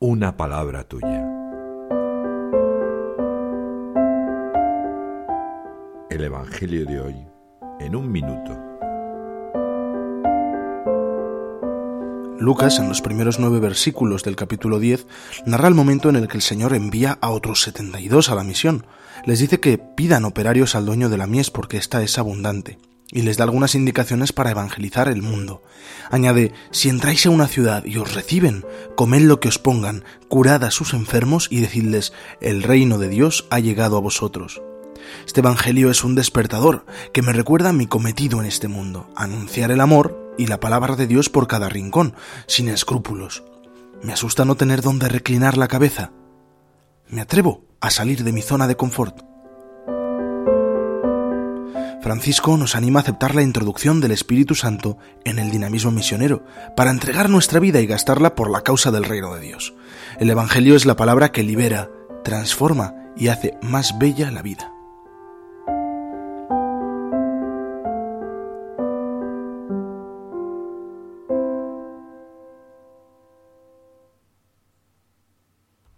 una palabra tuya. El Evangelio de hoy en un minuto. Lucas, en los primeros nueve versículos del capítulo 10, narra el momento en el que el Señor envía a otros 72 a la misión. Les dice que pidan operarios al dueño de la mies porque ésta es abundante y les da algunas indicaciones para evangelizar el mundo. Añade, si entráis a una ciudad y os reciben, comed lo que os pongan, curad a sus enfermos y decidles, el reino de Dios ha llegado a vosotros. Este Evangelio es un despertador que me recuerda mi cometido en este mundo, anunciar el amor y la palabra de Dios por cada rincón, sin escrúpulos. Me asusta no tener donde reclinar la cabeza. Me atrevo a salir de mi zona de confort. Francisco nos anima a aceptar la introducción del Espíritu Santo en el dinamismo misionero, para entregar nuestra vida y gastarla por la causa del reino de Dios. El Evangelio es la palabra que libera, transforma y hace más bella la vida.